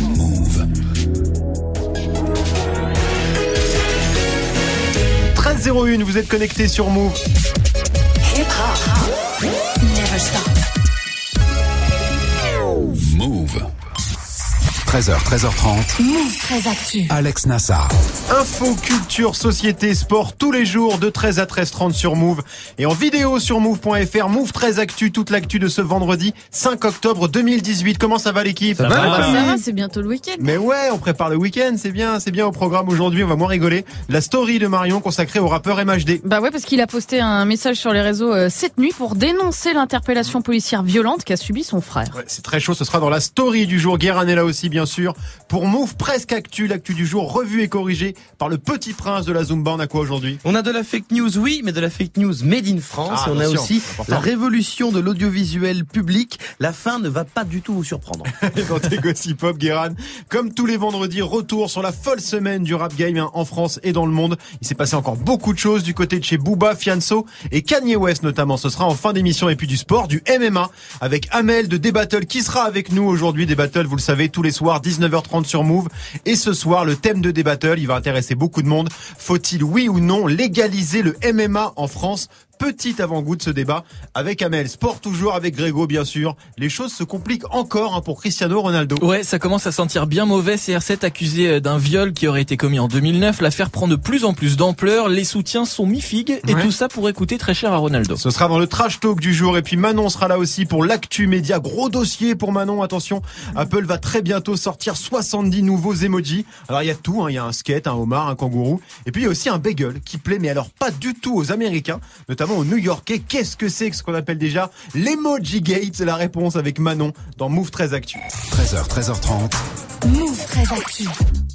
Move. 13.01, vous êtes connecté sur Move. 13h, 13h30. Move très actu. Alex Nassar. Info, culture, société, sport, tous les jours de 13 à 13h30 sur Move. Et en vidéo sur Move.fr, Move 13 Actu, toute l'actu de ce vendredi 5 octobre 2018. Comment ça va l'équipe? Ça va, Ah, la ça va, c'est bientôt le week-end. Mais ouais, on prépare le week-end, c'est bien, c'est bien au programme aujourd'hui, on va moins rigoler. La story de Marion consacrée au rappeur MHD. Bah ouais, parce qu'il a posté un message sur les réseaux euh, cette nuit pour dénoncer l'interpellation policière violente qu'a subi son frère. Ouais, c'est très chaud, ce sera dans la story du jour. Guérin est là aussi, bien sûr. Pour Move Presque Actu, l'actu du jour, revue et corrigée par le petit prince de la Zumba. On a quoi aujourd'hui? On a de la fake news, oui, mais de la fake news made in France. Ah, et on a aussi important. la révolution de l'audiovisuel public. La fin ne va pas du tout vous surprendre. Tes gossip pop, Guéran. Comme tous les vendredis, retour sur la folle semaine du rap game hein, en France et dans le monde. Il s'est passé encore beaucoup de choses du côté de chez Booba, Fianso et Kanye West notamment. Ce sera en fin d'émission et puis du sport, du MMA avec Amel de Débattle qui sera avec nous aujourd'hui. Débattle, vous le savez, tous les soirs 19h30 sur Move. Et ce soir, le thème de Débattle, il va intéresser beaucoup de monde. Faut-il, oui ou non, légaliser le MMA en France? Petit avant-goût de ce débat avec Amel. Sport toujours avec Grégo, bien sûr. Les choses se compliquent encore hein, pour Cristiano Ronaldo. Ouais, ça commence à sentir bien mauvais. CR7 accusé euh, d'un viol qui aurait été commis en 2009. L'affaire prend de plus en plus d'ampleur. Les soutiens sont mi-figue et Ouais. tout ça pourrait coûter très cher à Ronaldo. Ce sera dans le trash talk du jour et puis Manon sera là aussi pour l'actu média. Gros dossier pour Manon, attention. Apple va très bientôt sortir 70 nouveaux emojis. Alors il y a tout, hein. il y a un skate, un homard, un kangourou. Et puis il y a aussi un bagel qui plaît, mais alors pas du tout aux Américains, notamment aux New-Yorkais. Qu'est-ce que c'est que ce qu'on appelle déjà l'emoji gate? C'est la réponse avec Manon dans Move 13 Actu. 13h, 13h30. Move très actu.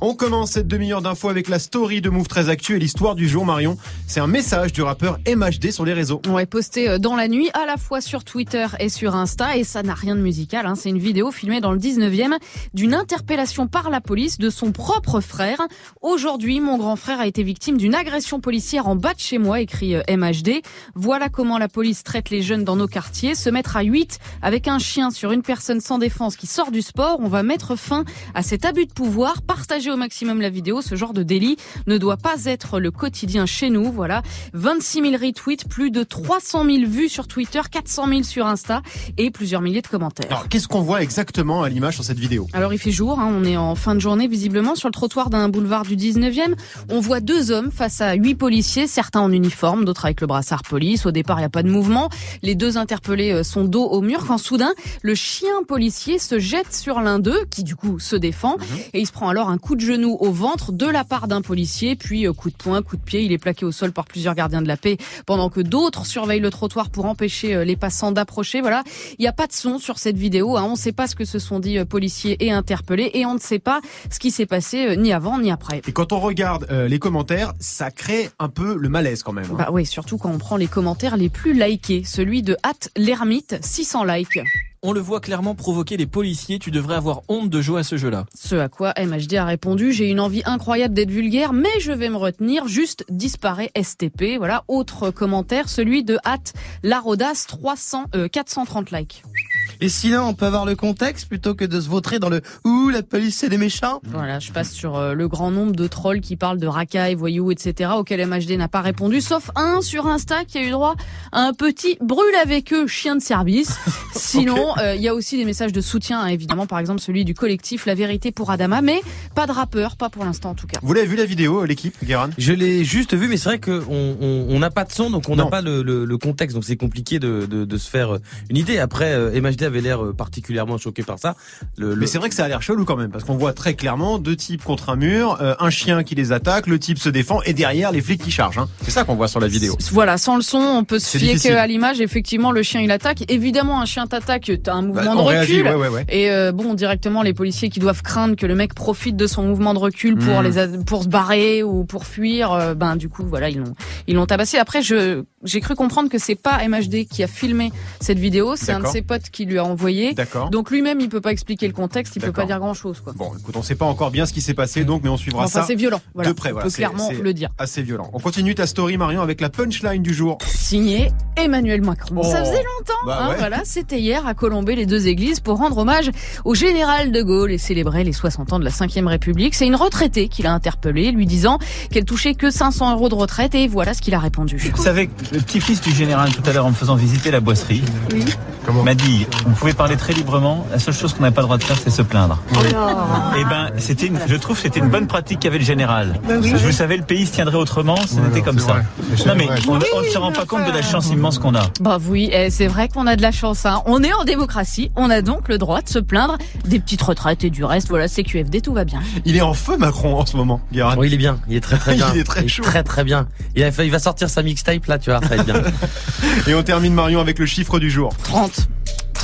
On commence cette demi-heure d'infos avec la story de Move 13 Actu et l'histoire du jour Marion. C'est un message du rappeur MHD sur les réseaux. Ouais, posté euh, dans la nuit, à la fois sur Twitter et sur Insta, et ça n'a rien de musical. Hein. C'est une vidéo filmée dans le 19e d'une interpellation par la police de son propre frère. Aujourd'hui, mon grand frère a été victime d'une agression policière en bas de chez moi, écrit euh, MHD. Voilà comment la police traite les jeunes dans nos quartiers. Se mettre à 8 avec un chien sur une personne sans défense qui sort du sport, on va mettre fin à cet abus de pouvoir. Partager au maximum la vidéo, ce genre de délit ne doit pas être le quotidien chez nous. Voilà, 26 000 retweets, plus de 300 000 vues sur Twitter, 400 000 sur Insta et plusieurs milliers de commentaires. Alors qu'est-ce qu'on voit exactement à l'image sur cette vidéo? Alors il fait jour, hein, on est en fin de journée visiblement sur le trottoir d'un boulevard du 19e. On voit deux hommes face à huit policiers, certains en uniforme, d'autres avec le brassard police. Au départ, il n'y a pas de mouvement. Les deux interpellés euh, sont dos au mur quand soudain, le chien policier se jette sur l'un d'eux, qui du coup se défend, et il se prend alors un coup de genou au ventre de la part d'un policier, puis euh, coup de poing, coup de pied. Il est plaqué au sol par plusieurs gardiens de la paix, pendant que d'autres surveillent le trottoir pour empêcher euh, les passants d'approcher. Voilà, il n'y a pas de son sur cette vidéo. Hein. On ne sait pas ce que se sont dit euh, policiers et interpellés, et on ne sait pas ce qui s'est passé ni avant ni après. Et quand on regarde euh, les commentaires, ça crée un peu le malaise quand même. hein. Bah oui, surtout quand on prend les commentaires les plus likés. Celui de Hat l'ermite, 600 likes. On le voit clairement provoquer les policiers. Tu devrais avoir honte de jouer à ce jeu-là. Ce à quoi MHD a répondu J'ai une envie incroyable d'être vulgaire, mais je vais me retenir. Juste disparaît STP. Voilà, autre commentaire, celui de Hat Larodas, 300, euh, 430 likes. Et sinon, on peut avoir le contexte plutôt que de se vautrer dans le ouh, la police c'est des méchants. Voilà, je passe sur euh, le grand nombre de trolls qui parlent de racailles, voyous, etc. auxquels MHD n'a pas répondu, sauf un sur Insta qui a eu droit à un petit brûle avec eux chien de service. Sinon, euh, il y a aussi des messages de soutien, hein, évidemment, par exemple celui du collectif La Vérité pour Adama, mais pas de rappeur, pas pour l'instant en tout cas. Vous l'avez vu la vidéo, euh, l'équipe, Guéran Je l'ai juste vu, mais c'est vrai qu'on on, on n'a pas de son, donc on n'a pas le, le, le contexte, donc c'est compliqué de, de, de se faire une idée. Après, euh, MHD avait l'air euh, particulièrement choqué par ça. Le, le- Mais c'est vrai que ça a l'air chelou quand même, parce qu'on voit très clairement deux types contre un mur, euh, un chien qui les attaque, le type se défend, et derrière les flics qui chargent. hein. C'est ça qu'on voit sur la vidéo. Voilà, sans le son, on peut se fier qu'à l'image. Effectivement, le chien il attaque. Évidemment, un chien t'attaque, t'as un mouvement Bah, de recul. réagit, ouais, ouais, ouais. Et euh, bon, directement, les policiers qui doivent craindre que le mec profite de son mouvement de recul pour Mm. les a- pour se barrer ou pour fuir, euh, ben du coup, voilà, ils l'ont ils l'ont tabassé. Après, je j'ai cru comprendre que c'est pas MHD qui a filmé cette vidéo, c'est un de ses potes qui lui a envoyé. D'accord. Donc lui-même, il peut pas expliquer le contexte, il peut pas dire grand-chose. Bon, écoute, on sait pas encore bien ce qui s'est passé, donc, mais on suivra Enfin, ça c'est violent. Voilà. de près. On Voilà, peut clairement le dire. Assez violent. On continue ta story, Marion, avec la punchline du jour. Signé Emmanuel Macron. Oh. Ça faisait longtemps. Bah hein, ouais. voilà, c'était hier à Colombey les deux églises pour rendre hommage au général de Gaulle et célébrer les 60 ans de la 5e République. C'est une retraitée qui l'a interpellé, lui disant qu'elle touchait que 500 euros de retraite et voilà ce qu'il a répondu. Vous savez, le petit-fils du général, tout à l'heure, en me faisant visiter la boisserie, m'a dit, on pouvait parler très librement, la seule chose qu'on n'avait pas le droit de faire, c'est se plaindre. Eh ben, c'était une- je trouve que c'était une bonne pratique qu'avait le général. Vous savez, le pays se tiendrait autrement, ce n'était comme ça. Non mais, on ne se rend pas compte de la chance immense qu'on a. Bah oui, eh, c'est vrai qu'on a de la chance. Hein. On est en démocratie, on a donc le droit de se plaindre des petites retraites et du reste. Voilà, CQFD, tout va bien. Il est en feu, Macron, en ce moment, Guérin. Oui, il est bien. Il est très très bien. Il est très chaud. Très très bien. Il, a- il va sortir sa mixtape là, tu vois, ça va être bien. Et on termine, Marion, avec le chiffre du jour. 30.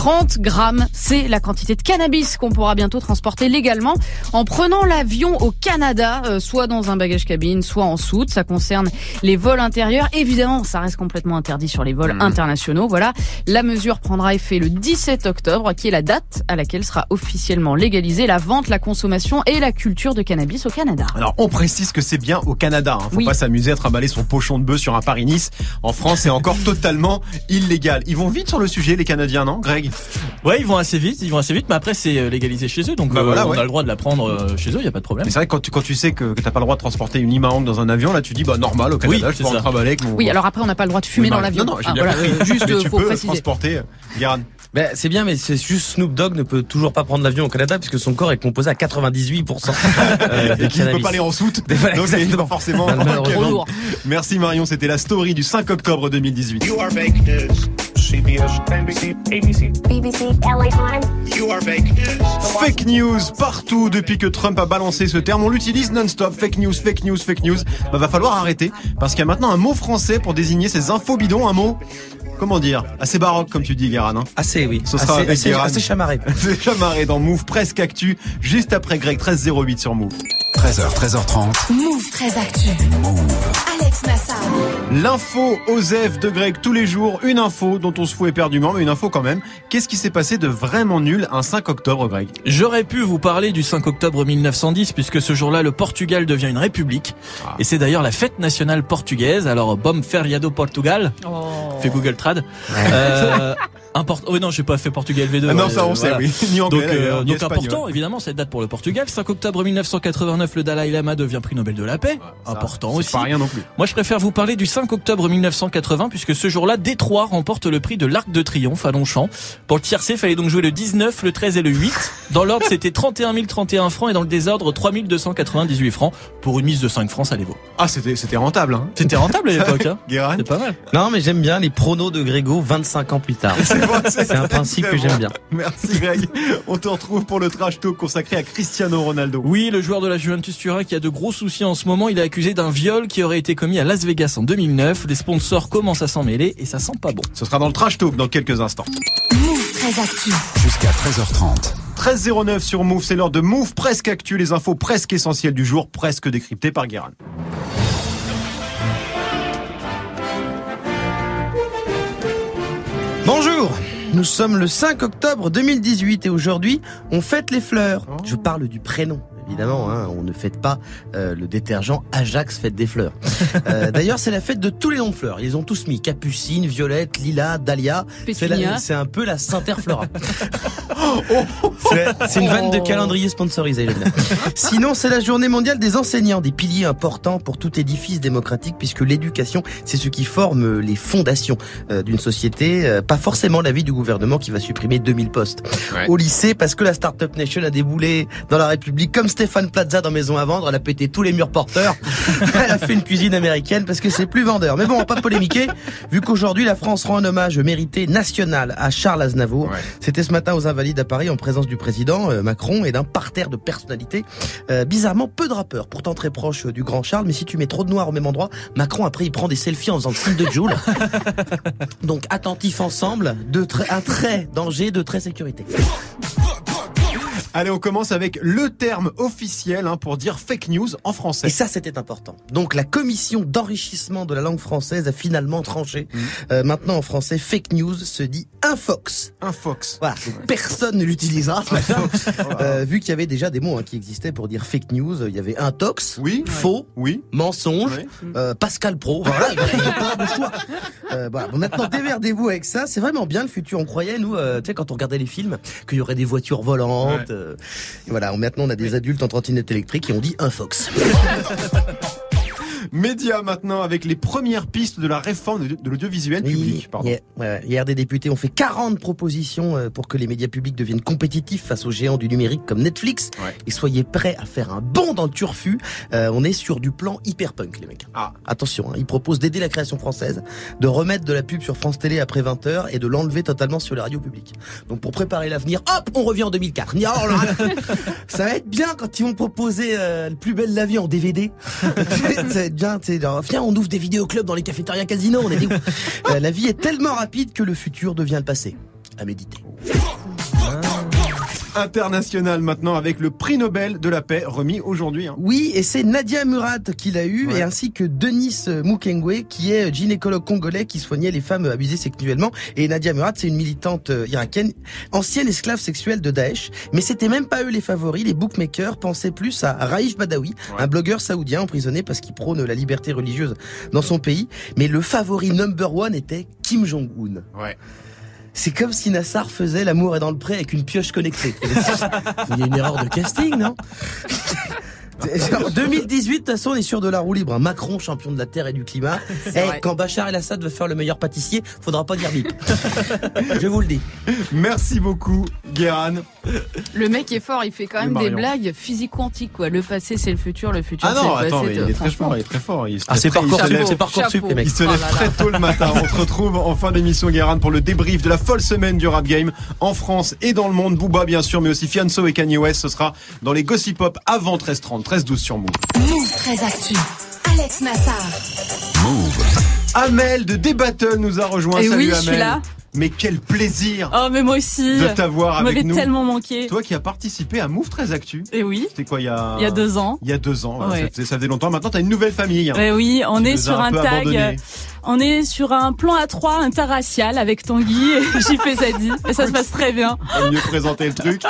30 grammes, c'est la quantité de cannabis qu'on pourra bientôt transporter légalement en prenant l'avion au Canada, euh, soit dans un bagage cabine, soit en soute. Ça concerne les vols intérieurs. Évidemment, ça reste complètement interdit sur les vols internationaux. Voilà, la mesure prendra effet le 17 octobre, qui est la date à laquelle sera officiellement légalisée la vente, la consommation et la culture de cannabis au Canada. Alors, on précise que c'est bien au Canada. Hein. Faut Oui. pas s'amuser à trimballer son pochon de bœuf sur un Paris-Nice. En France, c'est encore totalement illégal. Ils vont vite sur le sujet, les Canadiens, non, Greg? Ouais, ils vont assez vite, ils vont assez vite, mais après c'est euh, légalisé chez eux, donc Bah euh, voilà, on ouais. a le droit de la prendre euh, chez eux, il y a pas de problème. Mais c'est vrai que quand tu, quand tu sais que, que t'as pas le droit de transporter une Imahang dans un avion, là, tu dis, bah, normal, au Canada, Oui, je c'est peux en ça. trimballer avec mon... Oui, alors après, on n'a pas le droit de fumer Oui, dans l'avion. Non, non, j'ai Ah, bien voilà, compris. juste, Mais tu faut peux préciser. transporter, Guérin. Ben, c'est bien, mais c'est juste Snoop Dogg ne peut toujours pas prendre l'avion au Canada puisque son corps est composé à 98% euh, de Et qui ne peut pas aller en soute. Voilà, Donc, c'est exactement. pas forcément... Malheureusement. Ok, Trop bon. lourd. Merci Marion, c'était la story du 5 octobre 2018. You are fake news. CBS, NBC, ABC. BBC, LA Times. You are fake news. Fake news partout depuis que Trump a balancé ce terme. On l'utilise non-stop. Fake news, fake news, fake news. Bah, va falloir arrêter parce qu'il y a maintenant un mot français pour désigner ces infos bidons. Un mot, comment dire, assez baroque comme tu dis, Guérin. Hein Assez, oui. Ce sera assez, avec assez, assez chamarré. C'est chamarré dans Move Presque Actu, juste après Greg 1308 sur Move. 13h, 13h30. Move très actu. Alex Nassar. L'info Osef de Greg tous les jours, une info dont on se fout éperdument, mais une info quand même. Qu'est-ce qui s'est passé de vraiment nul un 5 octobre, Greg? J'aurais pu vous parler du 5 octobre 1910 puisque ce jour-là le Portugal devient une république Ah. et c'est d'ailleurs la fête nationale portugaise. Alors Bom Feriado Portugal, fait Google Trad. Euh, import... Oh non, j'ai pas fait Portugal V2. Ah non, ouais, ça on sait, voilà. oui. Ni anglais, Donc, euh, donc important, évidemment, cette date pour le Portugal. 5 octobre 1989, le Dalai Lama devient prix Nobel de la paix. Ça, important c'est aussi. pas rien non plus. Moi, je préfère vous parler du 5 octobre 1980, puisque ce jour-là, Détroit remporte le prix de l'Arc de Triomphe à Longchamp. Pour le tiercé, fallait donc jouer le 19, le 13 et le 8. Dans l'ordre, c'était 31 031 francs et dans le désordre, 3 298 francs pour une mise de 5 francs, ça les vaut. Ah, c'était c'était rentable, hein. C'était rentable à l'époque, hein Guérin C'est pas mal. Non, mais j'aime bien les pronos de Grégo 25 ans plus tard. C'est un principe très que j'aime bien. Merci Greg. On te retrouve pour le trash talk consacré à Cristiano Ronaldo. Oui, le joueur de la Juventus Turin qui a de gros soucis en ce moment, il est accusé d'un viol qui aurait été commis à Las Vegas en 2009. Les sponsors commencent à s'en mêler et ça sent pas bon. Ce sera dans le trash talk dans quelques instants. Move très actu. Jusqu'à 13h30. 13.09 sur Move, c'est l'heure de Move presque actu, les infos presque essentielles du jour, presque décryptées par Guérin. Bonjour nous sommes le 5 octobre 2018 et aujourd'hui, on fête les fleurs. Je parle du prénom. Évidemment, hein, on ne fête pas euh, le détergent Ajax fête des fleurs. Euh, D'ailleurs, c'est la fête de tous les noms de fleurs. Ils ont tous mis Capucine, Violette, Lila, Dahlia. C'est la- Pétunia. C'est un peu la Saint-Flora. C'est c'est une vanne de calendrier sponsorisé. Sinon, c'est la journée mondiale des enseignants, des piliers importants pour tout édifice démocratique, puisque l'éducation, c'est ce qui forme les fondations euh, d'une société, euh, pas forcément l'avis du gouvernement qui va supprimer 2000 postes. Ouais. Au lycée, parce que la Startup Nation a déboulé dans la République, comme Stéphane Plaza dans Maison à vendre, elle a pété tous les murs porteurs. elle a fait une cuisine américaine parce que c'est plus vendeur. Mais bon, on va pas polémiquer, vu qu'aujourd'hui la France rend un hommage mérité national à Charles Aznavour. Ouais. C'était ce matin aux Invalides à Paris en présence du président euh, Macron et d'un parterre de personnalités. Euh, bizarrement, peu de rappeurs, pourtant très proches euh, du grand Charles. Mais si tu mets trop de noir au même endroit, Macron après il prend des selfies en faisant le signe de Joule. Donc attentifs ensemble, de un trait danger, de trait sécurité. Allez, on commence avec le terme officiel hein, pour dire fake news en français. Et ça, c'était important. Donc, la commission d'enrichissement de la langue française a finalement tranché. Mhm. Euh, maintenant, en français, fake news se dit infox. Un fox. Voilà, donc personne ne l'utilisera. Euh, vu qu'il y avait déjà des mots hein, qui existaient pour dire fake news, il y avait intox, Oui. faux, Oui. mensonge, Ouais. euh, Pascal Pro. Voilà, il n'y a pas de choix. Euh, voilà. Bon, maintenant, démerdez-vous avec ça. C'est vraiment bien le futur. On croyait, nous, euh, tu sais, quand on regardait les films, qu'il y aurait des voitures volantes. Ouais. Euh, voilà, maintenant, on a des adultes en trottinette électrique et on dit un Fox. Média maintenant avec les premières pistes de la réforme de, de l'audiovisuel public. Pardon. Hier, ouais, hier, des députés ont fait 40 propositions euh, pour que les médias publics deviennent compétitifs face aux géants du numérique comme Netflix. Ouais. Et soyez prêts à faire un bond dans le turfu. Euh, on est sur du plan hyper punk, les mecs. Ah. Attention, hein, ils proposent d'aider la création française, de remettre de la pub sur France Télé après 20h et de l'enlever totalement sur les radios publiques. Donc pour préparer l'avenir, hop, on revient en 2004. Ni- oh là là. Ça va être bien quand ils vont proposer euh, le plus belle la vie en DVD. Ça va être bien, tu viens, on ouvre des vidéoclubs dans les cafétérias casinos. On est des. Euh, la vie est tellement rapide que le futur devient le passé. À méditer. International maintenant avec le prix Nobel de la paix remis aujourd'hui. hein. Oui, et c'est Nadia Murad qui l'a eu, Ouais. et ainsi que Denis Mukwege, qui est gynécologue congolais qui soignait les femmes abusées sexuellement. Et Nadia Murad, c'est une militante euh, irakienne, ancienne esclave sexuelle de Daesh. Mais c'était même pas eux les favoris. Les bookmakers pensaient plus à Raif Badawi, Ouais. un blogueur saoudien emprisonné parce qu'il prône la liberté religieuse dans son pays. Mais le favori number one était Kim Jong-un. Ouais. C'est comme si Nassar faisait l'amour est dans le pré avec une pioche connectée. Il y a une erreur de casting, non? C'est genre 2018, de toute façon, on est sur de la roue libre. hein. Macron, champion de la terre et du climat. Eh, vrai. quand Bachar el-Assad veut faire le meilleur pâtissier, faudra pas dire bip. Je vous le dis. Merci beaucoup, Guéran. Le mec est fort, il fait quand même des blagues physico-quantiques, quoi. Le passé, c'est le futur, le futur, Ah c'est non, le passé. attends, mais il est très fort, il est très fort. Il se Ah, très- il se Parcoursup, lève- c'est Parcoursup, Chapeau. les mecs. Il se Oh lève là très tôt le matin. On se retrouve en fin d'émission, Guérin, pour le débrief de la folle semaine du rap game en France et dans le monde. Booba, bien sûr, mais aussi Fianso et Kanye West. Ce sera dans les Gossip Pop avant 13h30, 13-12 sur Move. Move très actu. Alex Nassar. Amel de Débattle nous a rejoint. Et Salut oui, je Amel. suis là. Mais quel plaisir Oh, mais moi aussi. de t'avoir avec nous. tellement manqué. Toi qui as participé à Move très Actu. Et oui, C'était quoi il y a il y a deux ans. Il y a deux ans, Ouais. ça, faisait, ça faisait longtemps. Maintenant, t'as une nouvelle famille. hein, Ouais, oui, on est sur un tag, on est sur un plan A3 interracial avec Tanguy et JP Zadi. Et ça se passe très bien. Faut mieux présenter le truc.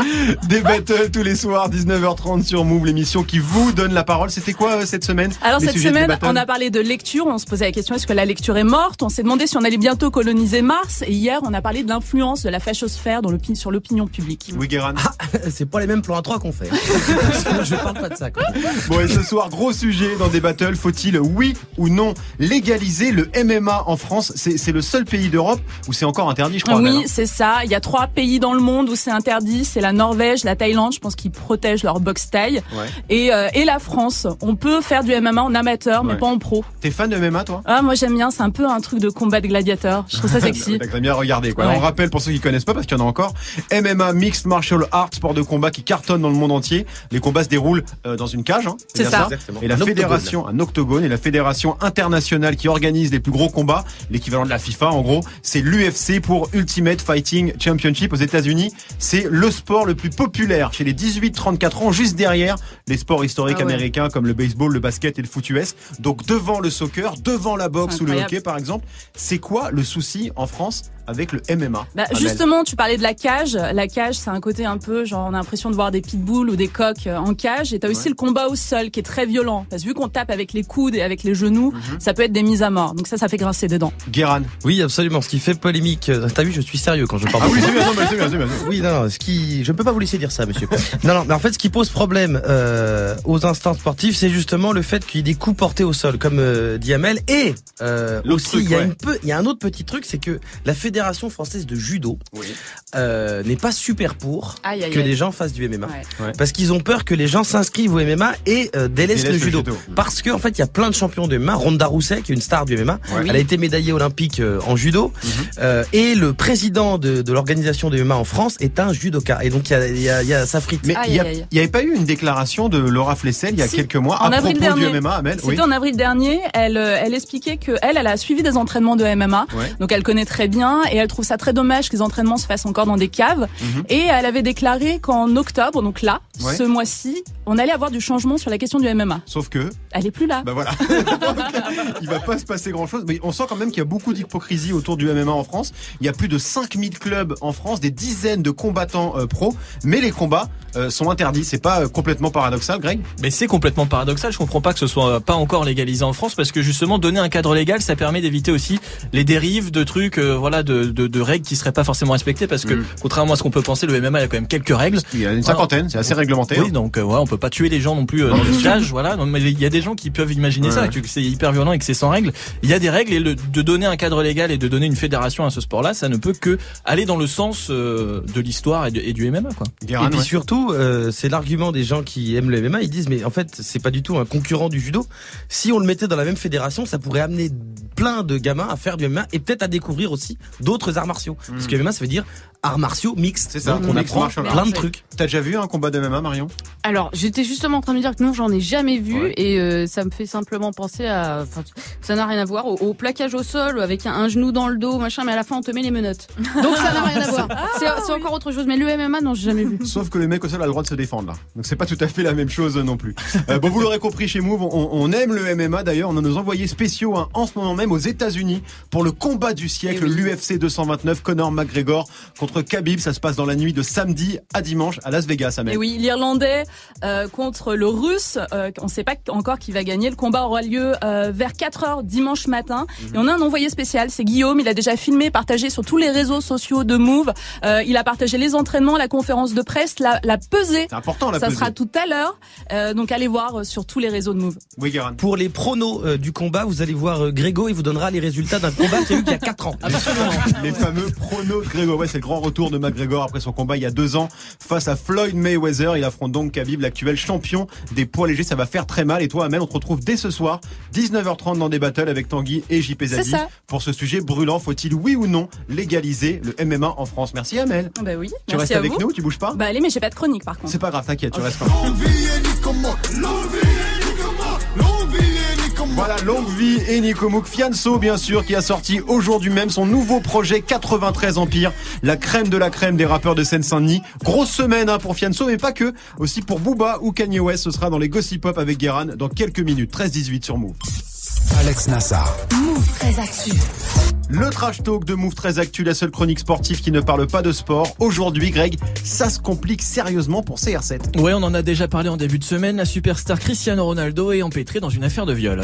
Des battles tous les soirs, 19h30 sur Move, l'émission qui vous donne la parole. C'était quoi euh, cette semaine? Alors cette semaine, on a parlé de lecture, on se posait la question est-ce que la lecture est morte? On s'est demandé si on allait bientôt coloniser Mars. Et hier, on a parlé de l'influence de la fachosphère dans sur l'opinion publique. Oui, Guérin. C'est pas les mêmes plans à trois qu'on fait. Je parle pas de ça. Quoi. Bon, et ce soir, gros sujet dans des battles. Faut-il, oui ou non, légaliser le MMA en France? C'est c'est le seul pays d'Europe où c'est encore interdit, je crois. Oui, c'est ça. Il y a trois pays dans le monde où c'est interdit. C'est la Norvège, la Thaïlande, je pense qu'ils protègent leur boxe taille, Ouais. et, euh, et la France. On peut faire du MMA en amateur, mais Ouais. pas en pro. T'es fan de MMA, toi? Ah, moi j'aime bien. C'est un peu un truc de combat de gladiateur. Je trouve ça sexy. Regardé quoi. Ouais. On rappelle pour ceux qui connaissent pas parce qu'il y en a encore. MMA Mixed Martial Arts, sport de combat qui cartonne dans le monde entier. Les combats se déroulent euh, dans une cage. Hein, C'est ça. Exactement. Et la Un octogone. fédération, un octogone, et la fédération internationale qui organise les plus gros combats, l'équivalent de la FIFA en gros, c'est l'UFC pour Ultimate Fighting Championship aux États-Unis. C'est le sport le plus populaire chez les 18-34 ans, juste derrière les sports historiques Ah ouais. américains comme le baseball, le basket et le foot US. Donc devant le soccer, devant la boxe ou le hockey par exemple. C'est quoi le souci en France avec le MMA Bah, justement, tu parlais de la cage. La cage, c'est un côté un peu, genre, on a l'impression de voir des pitbulls ou des coqs euh, en cage. Et t'as aussi Ouais. le combat au sol qui est très violent. Parce que vu qu'on tape avec les coudes et avec les genoux, Mhm. ça peut être des mises à mort. Donc ça, ça fait grincer des dents. Guéran. Oui, absolument. Ce qui fait polémique. euh, T'as vu, je suis sérieux quand je parle. Ah de oui, c'est bien, c'est bien, c'est bien. Oui, non, non, ce qui, je ne peux pas vous laisser dire ça, monsieur. non, non, mais en fait, ce qui pose problème euh, aux instants sportifs, c'est justement le fait qu'il y ait des coups portés au sol, comme euh, dit Amel. Et euh, aussi, truc, il y a ouais. une peu, il y a un autre petit truc, c'est que la fédération française de judo Oui. euh, n'est pas super pour Aïe, aïe, que aïe. les gens fassent du MMA, Ouais. parce qu'ils ont peur que les gens s'inscrivent au MMA et euh, délaissent Délaisse le judo. Parce qu'en en fait, il y a plein de champions de MMA. Ronda Rousset, qui est une star du MMA, Ouais. elle a été médaillée olympique euh, en judo. Mhm. Euh, et le président de, de l'organisation de MMA en France est un judoka. Et donc, il y a, il y a, y a ça frite. Mais il y, a- aïe, aïe. il y avait pas eu une déclaration de Laura Flessel il y a Si. quelques mois En à avril propos dernier. du MMA, Amel C'était Oui. en avril dernier. Elle, elle expliquait que elle, elle a suivi des entraînements de MMA. Ouais. Donc elle connaît très bien. Et elle trouve ça très dommage que les entraînements se fassent encore dans des caves. Mhm. Et elle avait déclaré qu'en octobre, donc là, Ouais. ce mois-ci, on allait avoir du changement sur la question du MMA. Sauf que, Elle est plus là. bah voilà, Donc, il va pas se passer grand chose. Mais on sent quand même qu'il y a beaucoup d'hypocrisie autour du MMA en France. Il y a plus de 5000 clubs en France, des dizaines de combattants euh, pros, mais les combats euh, sont interdits. C'est pas euh, complètement paradoxal, Greg? Mais c'est complètement paradoxal. Je comprends pas que ce soit pas encore légalisé en France parce que justement donner un cadre légal, ça permet d'éviter aussi les dérives de trucs, euh, voilà, de, de, de règles qui seraient pas forcément respectées parce que Mm. contrairement à ce qu'on peut penser, le MMA il y a quand même quelques règles. Il y a une cinquantaine, c'est assez réglementé. Oui, donc euh, ouais, on peut pas tuer les gens non plus euh, dans le village, voilà. Non, mais il y a des gens qui peuvent imaginer Ouais, ça, que c'est hyper violent et que c'est sans règles. Il y a des règles et le, de donner un cadre légal et de donner une fédération à ce sport-là, ça ne peut que aller dans le sens euh, de l'histoire et, du MMA, quoi. Guérin, et puis ouais. surtout, euh, c'est l'argument des gens qui aiment le MMA. Ils disent, mais en fait, c'est pas du tout un concurrent du judo. Si on le mettait dans la même fédération, ça pourrait amener plein de gamins à faire du MMA et peut-être à découvrir aussi d'autres arts martiaux. Parce que MMA, ça veut dire arts martiaux mixtes. C'est ça, Donc on mixed apprend martial plein de trucs. T'as déjà vu un combat de MMA, Marion? Alors, j'étais justement en train de dire que non, j'en ai jamais vu Ouais. et euh, ça me fait simplement penser à, enfin, ça n'a rien à voir au, au plaquage au sol avec un, un genou dans le dos, machin, mais à la fin on te met les menottes. Donc ça n'a rien à voir. C'est encore autre chose. Mais le MMA, non, j'ai jamais vu. Sauf que le mec au sol a le droit de se défendre là. Donc c'est pas tout à fait la même chose euh, non plus. Euh, bon, vous l'aurez compris chez Move, on, on aime le MMA d'ailleurs. On a nos envoyés spéciaux hein, en ce moment même aux États-Unis pour le combat du siècle, Eh oui. l'UFC 229, Conor McGregor contre Khabib. Ça se passe dans la nuit de samedi à dimanche à Las Vegas, Amel. Et oui, l'Irlandais euh, contre le Russe. euh, on ne sait pas encore qui va gagner. Le combat aura lieu euh, vers 4 heures dimanche matin. Mhm. Et on a un envoyé spécial, c'est Guillaume. Il a déjà filmé, partagé sur tous les réseaux sociaux de Move. Euh, il a partagé les entraînements, la conférence de presse, la, la pesée. C'est important la Ça pesée. sera tout à l'heure. Euh, donc allez voir sur tous les réseaux de Move. Oui, Guérin. Pour les pronos euh, du combat, vous allez voir euh, Grégo, il vous donnera les résultats d'un combat qu'il y a eu il y a 4 ans. Les fameux pronos de Gregor. Ouais, c'est le grand retour de McGregor après son combat il y a deux ans face à Floyd Mayweather. Il affronte donc Khabib, l'actuel champion des poids légers. Ça va faire très mal. Et toi, Amel, on te retrouve dès ce soir, 19h30 dans des battles avec Tanguy et JP Zadi. ça. Pour ce sujet brûlant, faut-il oui ou non légaliser le MMA en France? Merci Amel. Bah oui, Tu merci restes à avec vous. nous, tu bouges pas? Bah allez, mais j'ai pas de chronique par contre. C'est pas grave, t'inquiète, tu restes pas. Voilà, longue vie et Nico Mouk Fianso, bien sûr, qui a sorti aujourd'hui même son nouveau projet 93 Empire, la crème de la crème des rappeurs de Seine-Saint-Denis. Grosse semaine hein, pour Fianso, mais pas que, aussi pour Booba ou Kanye West. Ce sera dans les Gossip Pop avec Guéran dans quelques minutes. 13-18 sur Move. Alex Nassar. Move très actu. Le trash talk de Move très actu, la seule chronique sportive qui ne parle pas de sport. Aujourd'hui, Greg, ça se complique sérieusement pour CR7. Ouais, on en a déjà parlé en début de semaine. La superstar Cristiano Ronaldo est empêtré dans une affaire de viol.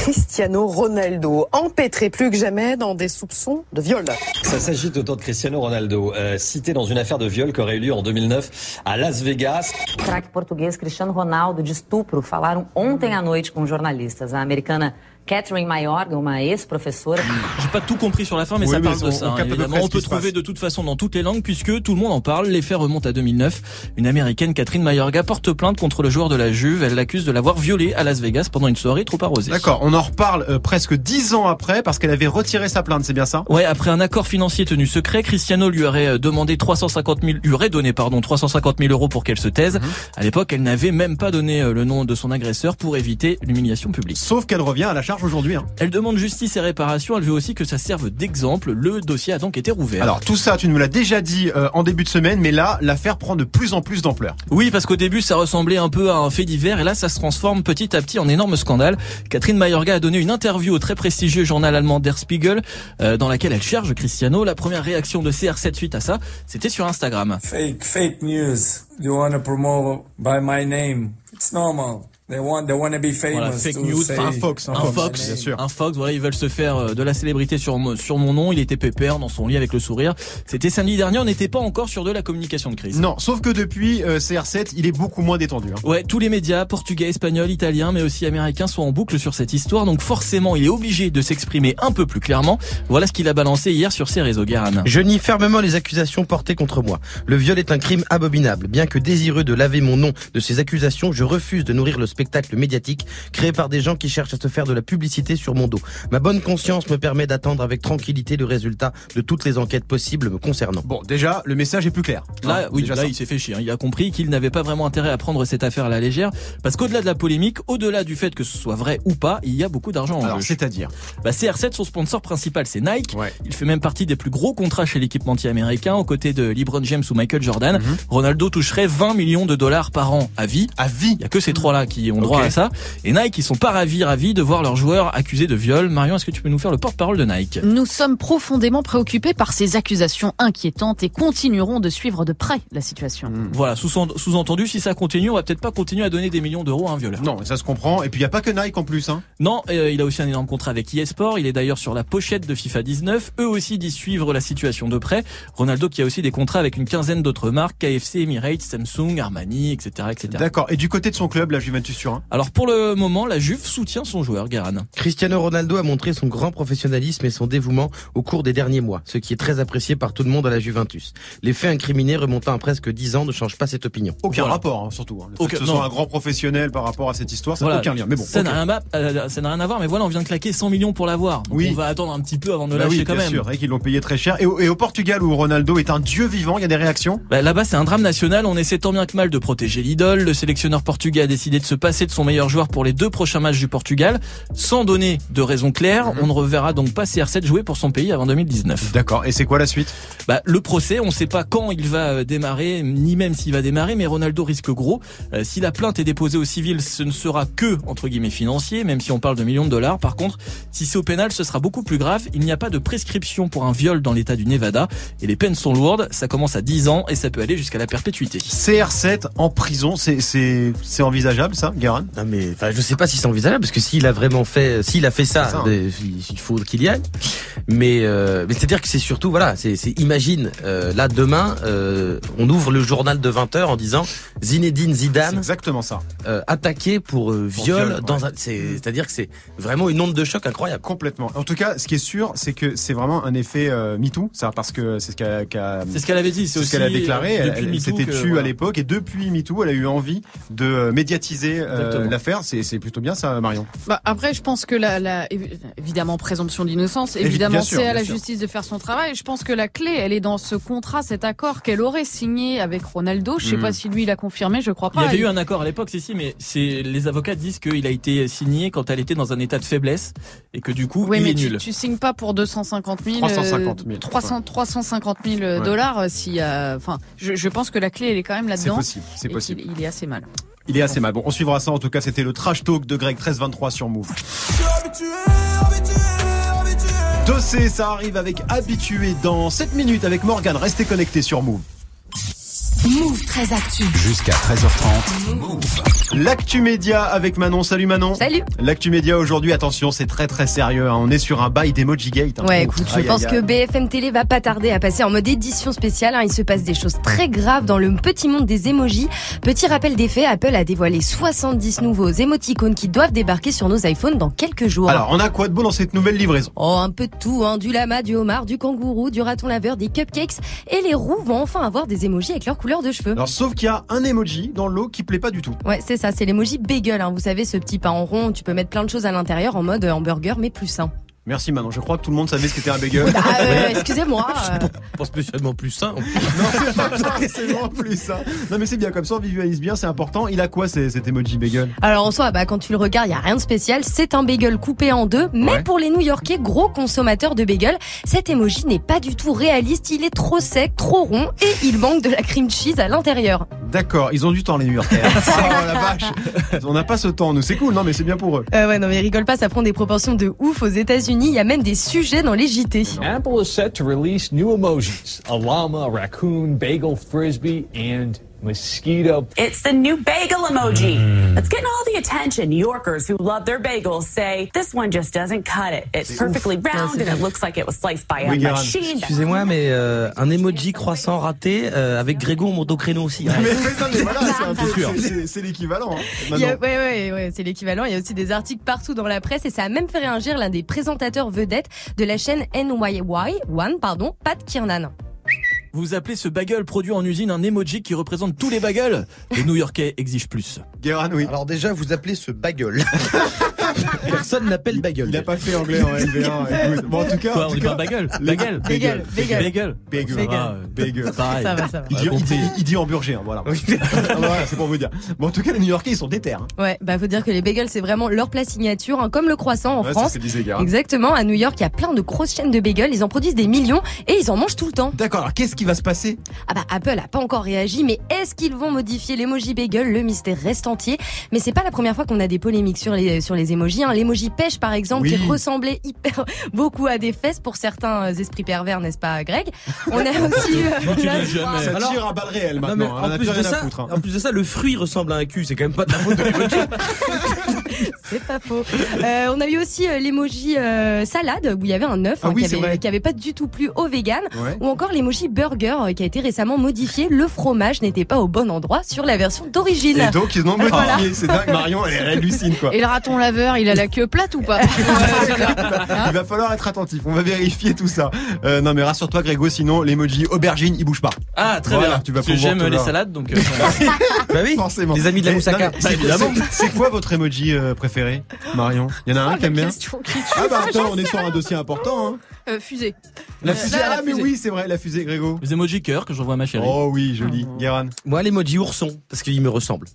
Cristiano Ronaldo, empêtré plus que jamais dans des soupçons de viol. Ça s'agit autour de Cristiano Ronaldo, euh, cité dans une affaire de viol qui aurait eu lieu en 2009 à Las Vegas. O craque português Cristiano Ronaldo de estupro falaram ontem à noite com jornalistas. A americana Catherine Mayorga, uma ex-professora. J'ai pas tout compris sur la fin, mais Oui, ça mais parle on- de ça. on hein, évidemment. on peut trouver de toute façon dans toutes les langues, puisque tout le monde en parle. Les faits remontent à 2009. Une américaine, Catherine Mayorga, porte plainte contre le joueur de la Juve. Elle l'accuse de l'avoir violé à Las Vegas pendant une soirée trop arrosée. D'accord, on en reparle euh, presque dix ans après parce qu'elle avait retiré sa plainte, c'est bien ça? Ouais, après un accord financier tenu secret, Cristiano lui aurait euh, demandé 350 000, lui aurait donné pardon 350 000 euros pour qu'elle se taise. À l'époque, elle n'avait même pas donné euh, le nom de son agresseur pour éviter l'humiliation publique. Sauf qu'elle revient à la charge aujourd'hui. Hein. Elle demande justice et réparation. Elle veut aussi que ça serve d'exemple. Le dossier a donc été rouvert. Alors tout ça, tu nous l'as déjà dit euh, en début de semaine, mais là, l'affaire prend de plus en plus d'ampleur. Oui, parce qu'au début, ça ressemblait un peu à un fait divers, et là, ça se transforme petit à petit en énorme scandale. Catherine Mayorga a donné une interview au très prestigieux journal allemand Der Spiegel, euh, dans laquelle elle charge Cristiano. La première réaction de CR7 suite à ça, c'était sur Instagram. Fake, fake news. You want to promote by my name? It's normal. They want, they want to be famous. Voilà, fake news, say un Fox, un un Fox, Fox, bien sûr. un Fox, voilà, ils veulent se faire euh, de la célébrité sur sur mon nom. Il était pépère dans son lit avec le sourire. C'était samedi dernier. On n'était pas encore sur de la communication de crise. Non, sauf que depuis euh, CR7, il est beaucoup moins détendu. Hein. Ouais, tous les médias, portugais, espagnols, italiens, mais aussi américains sont en boucle sur cette histoire, donc forcément il est obligé de s'exprimer un peu plus clairement. Voilà ce qu'il a balancé hier sur ses réseaux, Guérin. Je nie fermement les accusations portées contre moi. Le viol est un crime abominable. Bien que désireux de laver mon nom de ces accusations, je refuse de nourrir le spectacle médiatique créé par des gens qui cherchent à se faire de la publicité sur mon dos. Ma bonne conscience me permet d'attendre avec tranquillité le résultat de toutes les enquêtes possibles me concernant. Bon, déjà, le message est plus clair. Là, Hein, oui, déjà là, ça. il s'est fait chier. hein. Il a compris qu'il n'avait pas vraiment intérêt à prendre cette affaire à la légère, parce qu'au-delà de la polémique, au-delà du fait que ce soit vrai ou pas, il y a beaucoup d'argent en Alors, jeu. c'est-à-dire Bah, CR7, son sponsor principal, c'est Nike. Ouais. Il fait même partie des plus gros contrats chez l'équipementier américain, aux côtés de LeBron James ou Michael Jordan. Mhm. Ronaldo toucherait 20 millions de dollars par an à vie. À vie Il y a que ces trois-là qui ont droit à ça. Et Nike, ils sont pas ravis, ravis de voir leurs joueurs accusés de viol. Marion, est-ce que tu peux nous faire le porte-parole de Nike? Nous sommes profondément préoccupés par ces accusations inquiétantes et continuerons de suivre de près la situation. Voilà, sous- sous-entendu, si ça continue, on va peut-être pas continuer à donner des millions d'euros à un violeur. Non, ça se comprend. Et puis, il n'y a pas que Nike en plus. Hein. Non, euh, il a aussi un énorme contrat avec eSport. Il est d'ailleurs sur la pochette de FIFA 19. Eux aussi disent suivre la situation de près. Ronaldo qui a aussi des contrats avec une quinzaine d'autres marques, KFC, Emirates, Samsung, Armani, etc., etc. D'accord. Et du côté de son club, la Juventus Turin Alors pour le moment, la Juve soutient son joueur, Guérin. Cristiano Ronaldo a montré son grand professionnalisme et son dévouement au cours des derniers mois, ce qui est très apprécié par tout le monde à la Juventus. Les faits incriminés remontant à presque 10 ans ne changent pas cette opinion. Aucun Voilà. rapport, hein, surtout. hein. Le fait Aucun- que ce non. soit un grand professionnel par rapport à cette histoire, ça n'a Voilà. aucun lien. Mais bon, ça n'a rien, à- euh, ça n'a rien à voir. Mais voilà, on vient de claquer 100 millions pour l'avoir. Oui. On va attendre un petit peu avant de le Bah lâcher oui, quand bien même. sûr, et qu'ils l'ont payé très cher. Et au, et au Portugal, où Ronaldo est un dieu vivant, il y a des réactions? Bah, Là-bas, c'est un drame national. On essaie tant bien que mal de protéger l'idole. Le sélectionneur portugais a décidé de se passer de son meilleur joueur pour les deux prochains matchs du Portugal, sans donner de raison claire. Mhm. On ne reverra donc pas CR7 jouer pour son pays avant 2019. D'accord. Et c'est quoi la suite? Bah, le procès, on ne sait pas quand il va euh, démarrer, ni même s'il va démarrer, mais Ronaldo risque gros. Euh, si la plainte est déposée au civil, ce ne sera que, entre guillemets, financier, même si on parle de millions de dollars. Par contre, si c'est au pénal, ce sera beaucoup plus grave. Il n'y a pas de prescription pour un viol dans l'état du Nevada, et les peines sont lourdes. Ça commence à 10 ans, et ça peut aller jusqu'à la perpétuité. CR7 en prison, c'est envisageable ça, Guérin Non mais enfin je sais pas si c'est envisageable parce que s'il a vraiment fait s'il a fait ça, hein. il faut qu'il y aille. Mais euh, mais c'est à dire que c'est surtout voilà, c'est imagine euh, là demain euh, on ouvre le journal de 20h en disant Zinedine Zidane exactement ça. attaqué pour, Pour viol, viol, dans ouais. un c'est c'est-à-dire que c'est vraiment une onde de choc incroyable. Complètement. En tout cas, ce qui est sûr, c'est que c'est vraiment un effet MeToo, ça, parce que c'est ce qu'a- C'est ce qu'elle avait dit. c'est ce qu'elle a déclaré. Elle, elle s'était tue voilà. à l'époque et depuis MeToo, elle a eu envie de euh, euh, l'affaire. C'est c'est plutôt bien ça, Marion. Bah, après, je pense que la, la évi- évidemment présomption d'innocence, Évi- évidemment c'est à la sûr. justice de faire son travail. Je pense que la clé, elle est dans ce contrat, cet accord qu'elle aurait signé avec Ronaldo. Je sais Mhm. pas si lui il a confirmé, je crois Il y pas. avait eu un accord à l'époque, si si, mais c'est les avocats disent qu'il a été signé quand elle était dans un état de faiblesse et que du coup Oui, il mais est tu, nul. tu signes pas pour 250 000, 350 000, 300, 350 000 Ouais. dollars. euh, Si, euh, enfin, je, je pense que la clé, elle est quand même C'est là-dedans. possible, c'est possible. Il est assez mal. Il est assez mal. Bon, on suivra ça. En tout cas, c'était le trash talk de Greg 1323 sur Move. Dossé, ça arrive avec Habitué dans 7 minutes avec Morgan. Restez connectés sur Move. Move très actu. Jusqu'à 13h30. Move. L'actu média avec Manon. Salut Manon. Salut. L'actu média aujourd'hui, attention, c'est très très sérieux. hein. On est sur un bail d'Emoji Gate. hein. Ouais, Ouf. écoute, je Aïe, pense aïe, que. BFM Télé va pas tarder à passer en mode édition spéciale. hein. Il se passe des choses très graves dans le petit monde des emojis. Petit rappel des faits, Apple a dévoilé 70 nouveaux émoticônes qui doivent débarquer sur nos iPhones dans quelques jours. Alors, on a quoi de beau dans cette nouvelle livraison? Oh, un peu de tout, hein. du lama, du homard, du kangourou, du raton laveur, des cupcakes. Et les roues vont enfin avoir des emojis avec leur couleur de cheveux. Alors, sauf qu'il y a un emoji dans l'eau qui plaît pas du tout. Ouais, c'est ça, c'est l'emoji bagel. Hein. Vous savez, ce petit pain en rond, tu peux mettre plein de choses à l'intérieur en mode hamburger, mais plus sain. Merci Manon. Je crois que tout le monde savait ce qu'était un bagel. Ah, euh, excusez-moi. euh. Pas spécialement plus sain. Non, c'est pas ça, c'est vraiment plus ça. Non, mais c'est bien comme ça, on visualise bien, c'est important. Il a quoi c'est- cet emoji bagel? Alors en soi, bah, quand tu le regardes, il y a rien de spécial. C'est un bagel coupé en deux, mais Ouais. pour les New-Yorkais, gros consommateurs de bagel, cet emoji n'est pas du tout réaliste. Il est trop sec, trop rond, et il manque de la cream cheese à l'intérieur. D'accord, ils ont du temps les New Yorkais. oh la vache On n'a pas ce temps, nous. C'est cool, non mais c'est bien pour eux. Euh, ouais, non mais rigole pas, ça prend des proportions de ouf aux États-Unis. Il y a même des sujets dans les JT. Apple is set to release new emojis a llama, a raccoon, bagel, frisbee, and mosquito. It's the new bagel emoji. It's getting all the attention. New Yorkers who love their bagels say this one just doesn't cut it. It's perfectly round and it looks like it was sliced by a Oui, Guérin. machine. Excusez-moi, mais euh, un emoji croissant raté euh, avec Grégo Montocréno aussi. hein. Mais, mais mais voilà, c'est un peu- C'est sûr. c'est- c'est- c'est l'équivalent. hein, a- ouais, ouais, ouais, c'est l'équivalent. Il y a aussi des articles partout dans la presse et ça a même fait réagir l'un des présentateurs vedettes de la chaîne NYY One, pardon, Pat Kiernan. Vous appelez ce bagel produit en usine un emoji qui représente tous les bagels? Les New-Yorkais exigent plus. Guérin, oui. Alors déjà, vous appelez ce bagel. Personne n'appelle bagel. Il a pas fait anglais en LV1. écoute. Bon, en tout cas. Quoi, on dit pas bagel Bagel Bagel, bagel. Bagel Bagel. Ça va, Bagel. Pareil. Ça va. Il dit, On a il, dit, compris. il dit hamburgien, voilà. voilà, c'est pour vous dire. Bon, en tout cas, les New-Yorkais, ils sont déter. Hein. Ouais, bah faut dire que les bagels c'est vraiment leur plat signature, hein, comme le croissant en Ouais, c'est France. Exactement, à New York, il y a plein de grosses chaînes de bagels, ils en produisent des millions et ils en mangent tout le temps. D'accord, alors qu'est-ce qui va se passer? Ah bah Apple a pas encore réagi, mais est-ce qu'ils vont modifier l'emoji bagel? Le mystère reste entier. Mais c'est pas la première fois qu'on a des polémiques sur les sur les emojis. Hein. L'emoji pêche par exemple, Oui. qui ressemblait hyper beaucoup à des fesses pour certains euh, esprits pervers, n'est-ce pas, Greg? On a aussi euh, Tu la- dis jamais. Ça Alors- tire à balles réelles maintenant. hein. En, plus de ça, foutre. hein. en plus de ça, le fruit ressemble à un cul. C'est quand même pas de la faute de l'emoji. C'est pas faux. Euh, on a eu aussi euh, l'emoji euh, salade où il y avait un œuf Ah hein, oui, qui, avait, vrai. qui avait pas du tout plu aux véganes. Ouais. Ou encore l'emoji burger euh, qui a été récemment modifié. Le fromage n'était pas au bon endroit sur la version d'origine. Et donc, ils ont modifié. Voilà. C'est dingue, Marion, elle, elle hallucine, quoi. Et le raton laveur, il a la queue plate ou pas Il va falloir être attentif. On va vérifier tout ça. Euh, non, mais rassure-toi, Grégo, sinon, l'emoji aubergine, il bouge pas. Ah, très Voilà, bien. tu vas Parce que j'aime les salades, donc. euh, bah oui. Forcément. Les amis de la moussaka. c'est- évidemment. c'est- C'est quoi votre emoji euh, préféré, Marion? Il y en a un qui aime bien? Ah bah attends, on est sur un dossier important. Hein. Euh, fusée. La fusée, la ah mais fusée. oui, c'est vrai, la fusée, Grégo. Les emojis cœur que j'envoie à ma chérie. Oh oui, joli. Guéran, Moi, l'emoji ourson, parce qu'il me ressemble.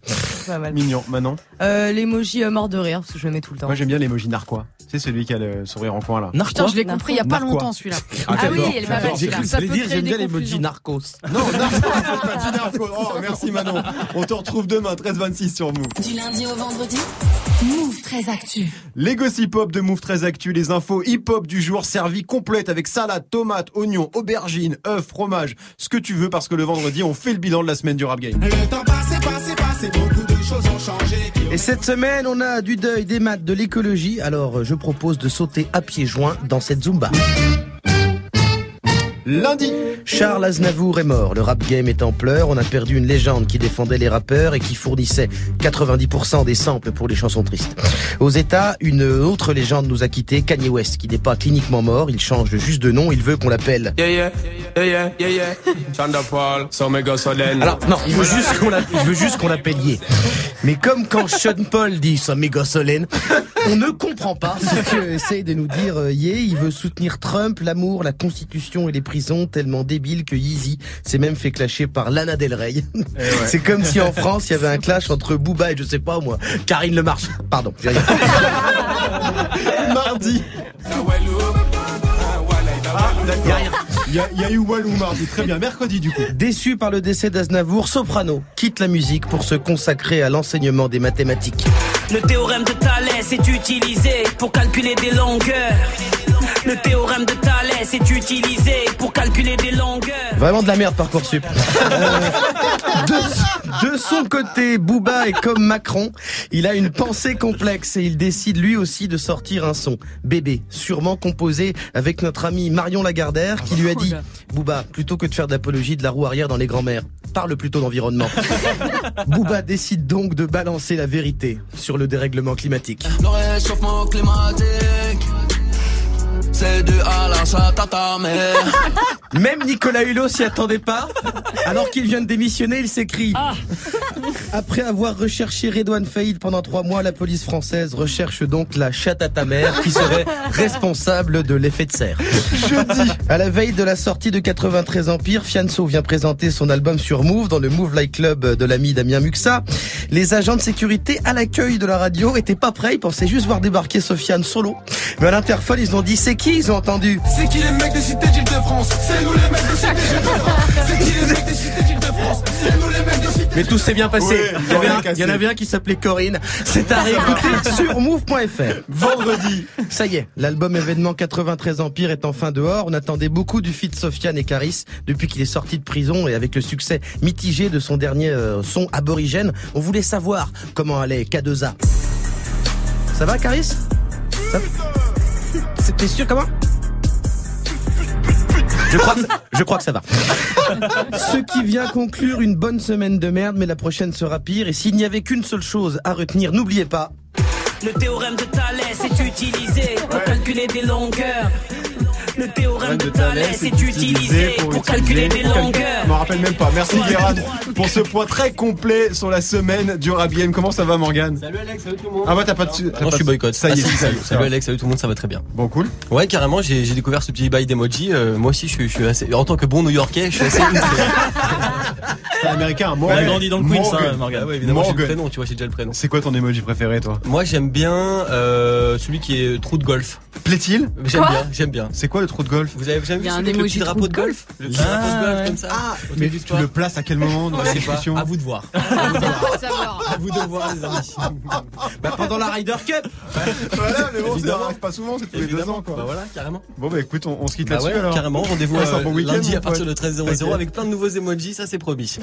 Pas mal. mignon. Manon, Euh, l'emoji euh, mort de rire parce que je le mets tout le temps. moi j'aime bien l'emoji narquois. C'est celui qui a le sourire en coin là. Putain, Narquois je l'ai compris il y a pas Narquois. longtemps celui-là. Ah, Ah oui, elle est pas mal, j'aime bien l'emoji confusions. narcos. Non, narcos, c'est pas du narco. Oh, merci Manon. On te retrouve demain, 13-26 sur Move. Du lundi au vendredi, Move très actu. Les gossip hop de Move très actu, les infos hip hop du jour servies complètes avec salade, tomates, oignons, aubergines, œufs, fromage, ce que tu veux parce que le vendredi on fait le bilan de la semaine du rap game. Le temps passé, passé, cette semaine, on a du deuil, des maths, de l'écologie. Alors, euh, je propose de sauter à pieds joints dans cette Zumba. Lundi, Charles Aznavour est mort. Le rap game est en pleurs. On a perdu une légende qui défendait les rappeurs et qui fournissait 90% des samples pour les chansons tristes. Aux États, une autre légende nous a quitté, Kanye West, qui n'est pas cliniquement mort. Il change juste de nom. Il veut qu'on l'appelle. Yeah, yeah, yeah, yeah, yeah, yeah. Alors non, il veut juste qu'on l'appelle, il veut juste qu'on l'appelle Ye. Mais comme quand Sean Paul dit ça méga solène, on ne comprend pas ce que essaye de nous dire euh, Ye. Il veut soutenir Trump, l'amour, la constitution et les prisons, tellement débile que Yeezy s'est même fait clasher par Lana Del Rey. C'est comme si en France il y avait un clash entre Booba et je sais pas moi, Karine Le Marche. Pardon. j'ai rien. mardi. Ah, d'accord. Il y, y a eu Walou mardi, très bien. Mercredi du coup. Déçu par le décès d'Aznavour, Soprano quitte la musique pour se consacrer à l'enseignement des mathématiques. Le théorème de Thalès est utilisé pour calculer des longueurs. Le théorème de Thalès est utilisé pour calculer des longueurs. Vraiment de la merde Parcoursup. Euh, de, de son côté, Booba est comme Macron. Il a une pensée complexe et il décide lui aussi de sortir un son. Bébé, sûrement composé avec notre ami Marion Lagardère qui lui a dit Booba, plutôt que de faire d'apologie de la roue arrière dans les grands-mères, parle plutôt d'environnement. Booba décide donc de balancer la vérité sur le dérèglement climatique. Le réchauffement climatique, c'est dû à la chatte à ta mère. Même Nicolas Hulot s'y attendait pas. Alors qu'il vient de démissionner, il s'écrit. Après avoir recherché Redouane Faïd pendant trois mois, la police française recherche donc la chatte à ta mère qui serait responsable de l'effet de serre. Jeudi, à la veille de la sortie de 93 Empire, Fianso vient présenter son album sur Move dans le Move Light Club de l'ami Damien Muxa. Les agents de sécurité à l'accueil de la radio étaient pas prêts, ils pensaient juste voir débarquer Sofiane solo. Mais à l'interphone, ils ont dit c'est qui Ils ont entendu. C'est qui les mecs des cités d'Île-de-France C'est nous les mecs des cités d'Île-de-France C'est qui les mecs des cités d'Île-de-France C'est nous les mecs des cités Mais tout s'est bien passé. Oui, il, y avait rien un, cassé. il y en avait un qui s'appelait Corinne. C'est à réécouter sur move.fr. Vendredi. Ça y est, l'album événement 93 Empire est enfin dehors. On attendait beaucoup du feat Sofiane et Caris depuis qu'il est sorti de prison et avec le succès mitigé de son dernier euh, son aborigène. On voulait savoir comment allait K2A. Ça va Caris? Ça T'es sûr comment je crois, que, je crois que ça va. Ce qui vient conclure une bonne semaine de merde, mais la prochaine sera pire. Et s'il n'y avait qu'une seule chose à retenir, n'oubliez pas. Le théorème de Thalès est utilisé pour calculer des longueurs. Le théorème de Thalès est utilisé pour calculer des longueurs. Je m'en rappelle même pas. Merci Guérin pour ce point très complet sur la semaine du game. Comment ça va Morgan Salut Alex, salut tout le monde. Ah bah t'as pas de... Non, je suis boycott. Ça y est, Ah, salut, salut. Alex, salut tout le monde, ça va très bien. Bon, cool. Ouais, carrément, j'ai découvert ce petit bail d'emoji. Euh, moi aussi, je suis, je suis assez. En tant que bon New-Yorkais, je suis assez. C'est un américain, On Morgan. a grandi dans le Queens, hein, Morgan. Ah ouais, évidemment, j'ai le Morgan. prénom, tu vois, j'ai déjà le prénom. C'est quoi ton emoji préféré, toi Moi, j'aime bien euh, celui qui est trou de golf. Plaît-il J'aime bien, j'aime bien. C'est quoi le trou de golf Vous avez jamais Il y vu a un trou drapeau de golf Le petit drapeau de golf comme ça Ah, mais tu le places à quel moment dans la discussion à vous de voir. À vous de voir, les amis. Bah, pendant la Ryder Cup. Voilà, mais bon, ça arrive pas souvent, c'est tous les deux ans, quoi. Bah voilà, carrément. Bon, bah écoute, on, on se quitte Bah là-dessus ouais, alors. carrément. Rendez-vous euh, lundi à partir de pote. 13h00 avec plein de nouveaux emojis, ça c'est promis.